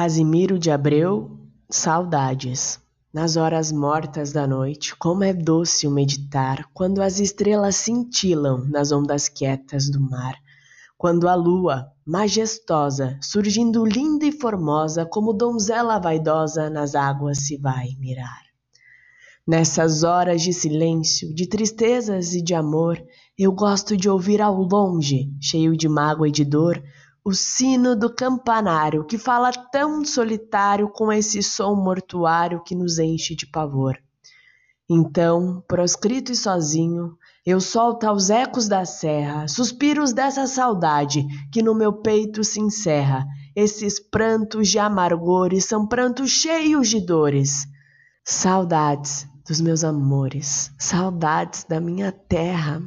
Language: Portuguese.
Casimiro de Abreu, Saudades. Nas horas mortas da noite, como é doce o meditar, quando as estrelas cintilam nas ondas quietas do mar, quando a lua, majestosa, surgindo linda e formosa, como donzela vaidosa, nas águas se vai mirar. Nessas horas de silêncio, de tristezas e de amor, eu gosto de ouvir ao longe, cheio de mágoa e de dor, o sino do campanário que fala tão solitário com esse som mortuário que nos enche de pavor. Então, proscrito e sozinho, eu solto aos ecos da serra suspiros dessa saudade que no meu peito se encerra. Esses prantos de amargores são prantos cheios de dores. Saudades dos meus amores, saudades da minha terra.